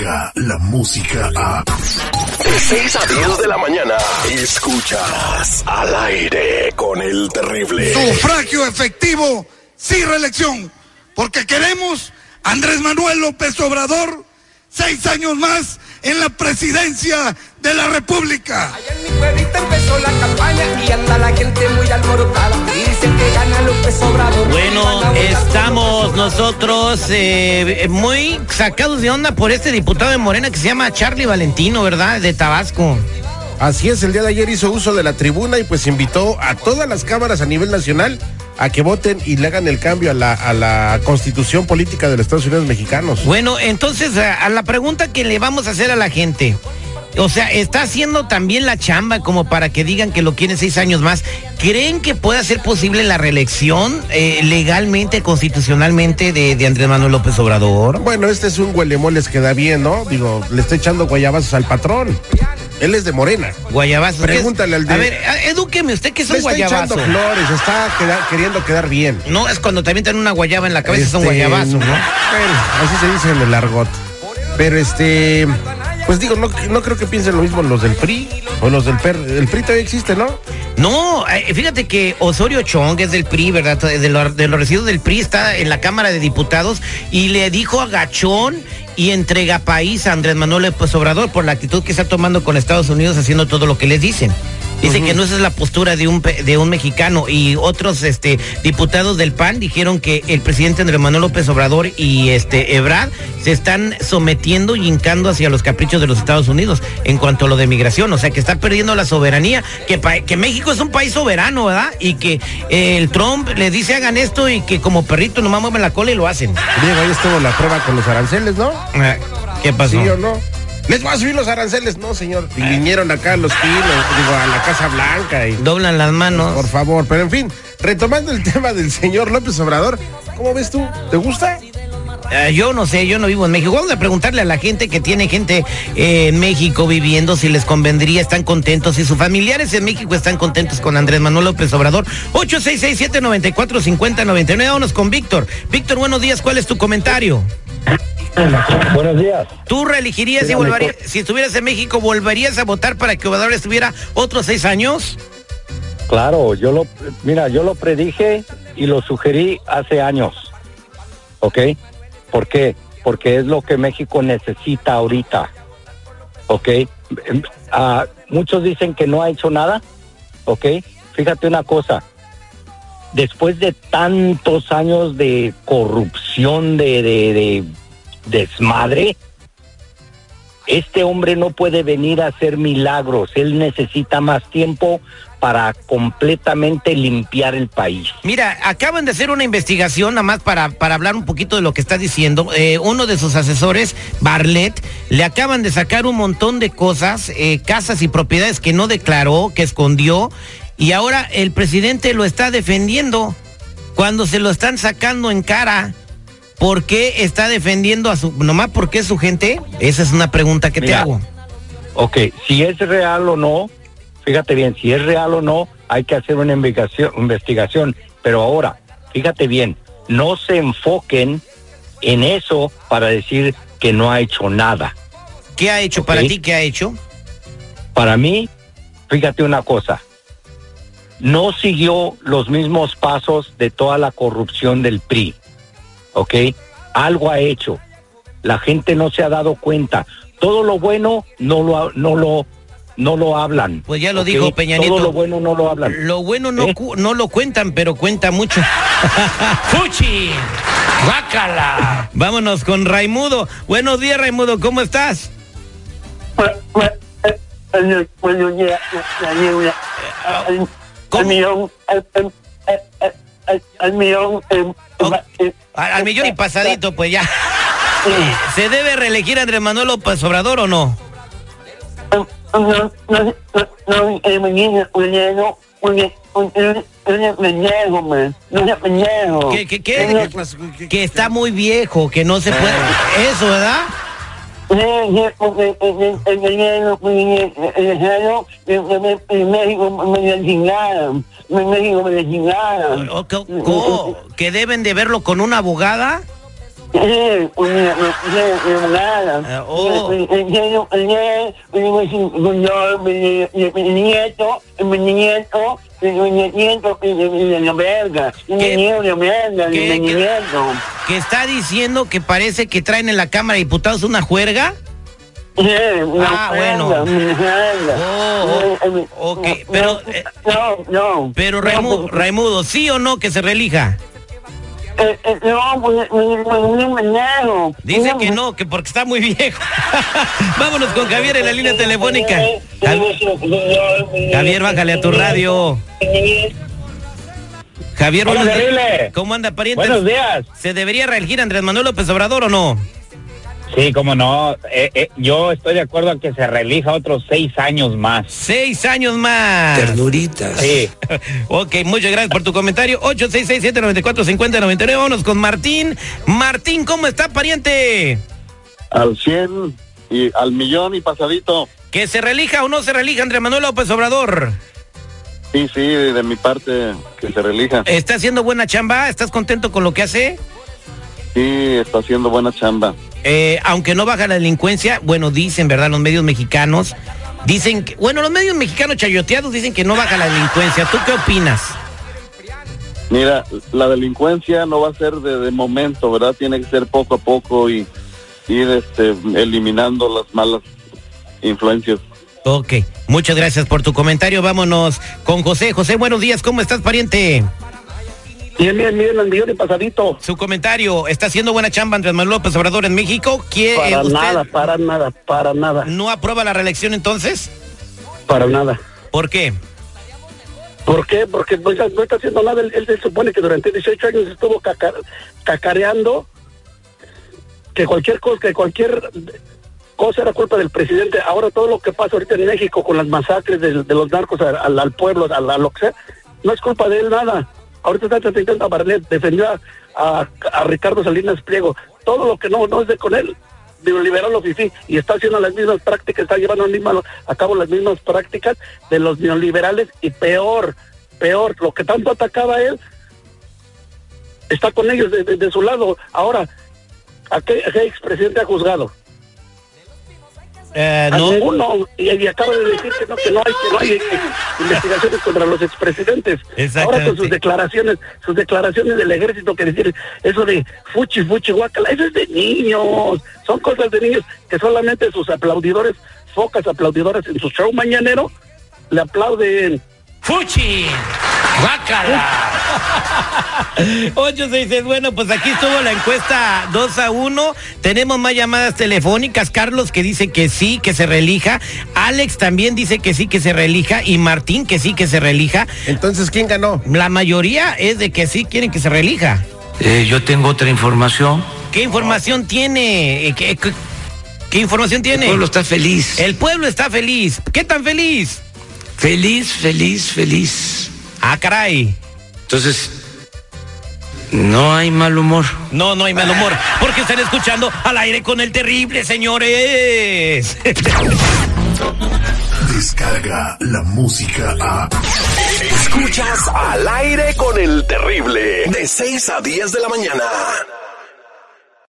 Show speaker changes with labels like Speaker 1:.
Speaker 1: la música a... De 6 a 10 de la mañana, escuchas al aire con el terrible.
Speaker 2: Sufragio efectivo, sin reelección, porque queremos Andrés Manuel López Obrador, seis años más en la presidencia de la República.
Speaker 3: Allá en mi pueblito empezó la campaña y anda la gente muy alborotada. Y dicen que gana López Obrador.
Speaker 4: Bueno, estamos nosotros eh, muy sacados de onda por este diputado de Morena que se llama Charlie Valentino, ¿verdad? De Tabasco.
Speaker 5: Así es, el día de ayer hizo uso de la tribuna y pues invitó a todas las cámaras a nivel nacional a que voten y le hagan el cambio a la, a la constitución política de los Estados Unidos mexicanos.
Speaker 4: Bueno, entonces a, a la pregunta que le vamos a hacer a la gente. O sea, está haciendo también la chamba como para que digan que lo quieren seis años más. ¿Creen que pueda ser posible la reelección eh, legalmente, constitucionalmente de, de Andrés Manuel López Obrador?
Speaker 5: Bueno, este es un huelemoles que da bien, ¿no? Digo, le está echando guayabazos al patrón. Él es de Morena.
Speaker 4: Guayabazos. ¿qué es?
Speaker 5: Pregúntale al de-
Speaker 4: A ver, edúqueme usted que es un
Speaker 5: está echando
Speaker 4: guayabazo.
Speaker 5: flores, está queda- queriendo quedar bien.
Speaker 4: No, es cuando también tienen una guayaba en la cabeza, es un
Speaker 5: Este,
Speaker 4: guayabazo, ¿no?
Speaker 5: Bueno, así se dice en el argot. Pero este, pues digo, no, no creo que piensen lo mismo los del PRI o los del PER. El PRI todavía existe, ¿no?
Speaker 4: No, eh, fíjate que Osorio Chong es del PRI, ¿verdad? De, lo- de los residuos del PRI está en la Cámara de Diputados y le dijo a Gachón y entrega país a Andrés Manuel López Obrador por la actitud que está tomando con Estados Unidos haciendo todo lo que les dicen. Dice que no esa es la postura de un de un mexicano y otros este diputados del PAN dijeron que el presidente Andrés Manuel López Obrador y este Ebrard se están sometiendo y hincando hacia los caprichos de los Estados Unidos en cuanto a lo de migración, o sea que está perdiendo la soberanía, que que México es un país soberano, ¿verdad? Y que eh, el Trump le dice hagan esto y que como perrito nomás mueven la cola y lo hacen.
Speaker 5: Diego, ahí estuvo la prueba con los aranceles, ¿no?
Speaker 4: Ah, ¿Qué pasó?
Speaker 5: ¿Sí o no? Les voy a subir los aranceles, no, señor. Y vinieron acá a los pinos, digo, a la Casa Blanca y.
Speaker 4: Doblan las manos.
Speaker 5: Por favor, pero en fin, retomando el tema del señor López Obrador, ¿cómo ves tú? ¿Te gusta?
Speaker 4: Eh, yo no sé, yo no vivo en México. Vamos a preguntarle a la gente que tiene gente eh, en México viviendo si les convendría, están contentos, si sus familiares en México están contentos con Andrés Manuel López Obrador. 8667-945099. Vámonos con Víctor. Víctor, buenos días. ¿Cuál es tu comentario?
Speaker 6: Buenos días.
Speaker 4: ¿Tú reelegirías y volverías, si estuvieras en México, volverías a votar para que Obrador estuviera otros seis años?
Speaker 6: Claro, yo lo, mira, yo lo predije y lo sugerí hace años. ¿Ok? ¿Por qué? Porque es lo que México necesita ahorita. ¿Ok? Ah, muchos dicen que no ha hecho nada. ¿Ok? Fíjate una cosa. Después de tantos años de corrupción, de, de, de desmadre, este hombre no puede venir a hacer milagros. Él necesita más tiempo para completamente limpiar el país.
Speaker 4: Mira, acaban de hacer una investigación, nada más para, para hablar un poquito de lo que está diciendo. Eh, uno de sus asesores, Barlet, le acaban de sacar un montón de cosas, eh, casas y propiedades que no declaró, que escondió, y ahora el presidente lo está defendiendo cuando se lo están sacando en cara. ¿Por qué está defendiendo a su... nomás porque es su gente? Esa es una pregunta que te hago.
Speaker 6: Ok, si es real o no, fíjate bien, si es real o no, hay que hacer una investigación, investigación. Pero ahora, fíjate bien, no se enfoquen en eso para decir que no ha hecho nada.
Speaker 4: ¿Qué ha hecho para ti? ¿Qué ha hecho?
Speaker 6: Para mí, fíjate una cosa, no siguió los mismos pasos de toda la corrupción del PRI, ¿ok? Algo ha hecho. La gente no se ha dado cuenta. Todo lo bueno no lo, ha- no lo, no lo hablan.
Speaker 4: Pues ya lo
Speaker 6: ¿ok?
Speaker 4: dijo Peña Nieto.
Speaker 6: Todo lo bueno no lo hablan.
Speaker 4: Lo bueno no,
Speaker 6: ¿Eh?
Speaker 4: no lo cuentan, pero cuenta mucho. ¡Fuchi! ¡Guácala! Vámonos con Raimudo. Buenos días, Raimudo, ¿cómo estás?
Speaker 7: Al- millón, eh,
Speaker 4: Oh,
Speaker 7: eh,
Speaker 4: Al, al millón y pasadito, pues ya.
Speaker 7: eh,
Speaker 4: ¿Se debe reelegir a Andrés Manuel López Obrador o no?
Speaker 7: no, no, no, no, eh.
Speaker 4: ¿Qué- Que está muy viejo, que no se puede. Eso, ¿verdad?
Speaker 7: El- me me
Speaker 4: que deben de verlo con una abogada.
Speaker 7: Mi nieto, mi nieto, mi nieto, mi verga, mi
Speaker 4: ¿Qué?
Speaker 7: nieto, mi verga, mi
Speaker 4: ¿Qué? ¿Qué?
Speaker 7: nieto.
Speaker 4: Que está diciendo que parece que traen en la Cámara de Diputados una juerga. Ah, bueno. Oh, oh, ok, pero, eh,
Speaker 7: No, no.
Speaker 4: Pero
Speaker 7: No,
Speaker 4: Raimu- Raimundo, ¿sí o no que se relija?
Speaker 7: Eh, eh, No, pues, no me niego.
Speaker 4: Dice que no, que porque está muy viejo. Vámonos con Javier en la línea telefónica. Jav- Javier, bájale a tu radio. Javier, buenos días. ¿Cómo anda, pariente?
Speaker 6: Buenos días.
Speaker 4: ¿Se debería reelegir Andrés Manuel López Obrador o no?
Speaker 6: Sí, cómo no. Eh, eh, yo estoy de acuerdo en que se reelija otros seis años más.
Speaker 4: Seis años más.
Speaker 8: Ternuritas.
Speaker 6: Sí.
Speaker 4: ok, muchas gracias por tu comentario. 866-794-5099. Vámonos con Martín. Martín, ¿cómo está, pariente?
Speaker 9: Al 100 y al millón y pasadito.
Speaker 4: ¿Que se relija o no se relija Andrés Manuel López Obrador?
Speaker 9: Sí, sí, de mi parte, que se relija.
Speaker 4: ¿Está haciendo buena chamba? ¿Estás contento con lo que hace?
Speaker 9: Sí, está haciendo buena chamba.
Speaker 4: Eh, aunque no baja la delincuencia, bueno, dicen, ¿verdad? Los medios mexicanos. Dicen que, bueno, los medios mexicanos chayoteados dicen que no baja la delincuencia. ¿Tú qué opinas?
Speaker 9: Mira, la delincuencia no va a ser de, de momento, ¿verdad? Tiene que ser poco a poco y ir este, eliminando las malas influencias.
Speaker 4: Ok, muchas gracias por tu comentario. Vámonos con José. José, buenos días. ¿Cómo estás, pariente?
Speaker 10: Bien, bien, bien, al millón y pasadito.
Speaker 4: Su comentario. ¿Está haciendo buena chamba Andrés Manuel López Obrador en México? ¿Quiere,
Speaker 10: Para
Speaker 4: usted
Speaker 10: nada, para nada, para nada,
Speaker 4: ¿No aprueba la reelección entonces?
Speaker 10: para nada.
Speaker 4: ¿Por qué?
Speaker 10: ¿Por qué? Porque no está, no está haciendo nada. Él, él se supone que durante 18 años estuvo caca- cacareando que cualquier cosa, que cualquier cosa era culpa del presidente. Ahora todo lo que pasa ahorita en México con las masacres de, de los narcos al, al- al pueblo, a, lo que sea, no es culpa de él nada. Ahorita está intentando a Barlet, defendió a, a- a Ricardo Salinas Pliego. Todo lo que no, no es de con él. Neoliberal o fifí, y está haciendo las mismas prácticas, está llevando a cabo las mismas prácticas de los neoliberales y peor, peor, lo que tanto atacaba él, está con ellos de, su lado. Ahora, ¿a qué, a qué expresidente ha juzgado?
Speaker 4: Eh,
Speaker 10: A
Speaker 4: no.
Speaker 10: ninguno. Y, y acaba de decir que no, que no hay, que no hay eh, investigaciones contra los expresidentes. Ahora con sus declaraciones, sus declaraciones del ejército que decir eso de fuchi, fuchi, guacala, eso es de niños. Son cosas de niños que solamente sus aplaudidores, focas aplaudidores en su show mañanero, le aplauden.
Speaker 4: ¡Fuchi! ¡Guácala! 866, bueno, pues aquí estuvo la encuesta 2 a 1. Tenemos más llamadas telefónicas. Carlos que dice que sí, que se relija. Alex también dice que sí, que se relija. Y Martín que sí, que se relija.
Speaker 5: Entonces, ¿quién ganó?
Speaker 4: La mayoría es de que sí quieren que se relija.
Speaker 8: Eh, yo tengo otra información.
Speaker 4: ¿Qué información tiene? Eh, ¿Qué, qué- qué información
Speaker 8: El
Speaker 4: tiene?
Speaker 8: pueblo está feliz.
Speaker 4: El pueblo está feliz. ¿Qué tan feliz?
Speaker 8: Feliz, feliz, feliz.
Speaker 4: Ah, caray.
Speaker 8: Entonces, no hay mal humor.
Speaker 4: No, no hay mal humor, porque están escuchando al aire con el terrible, señores.
Speaker 1: Descarga la música a. Escuchas al aire con el terrible. De 6 a 10 de la mañana.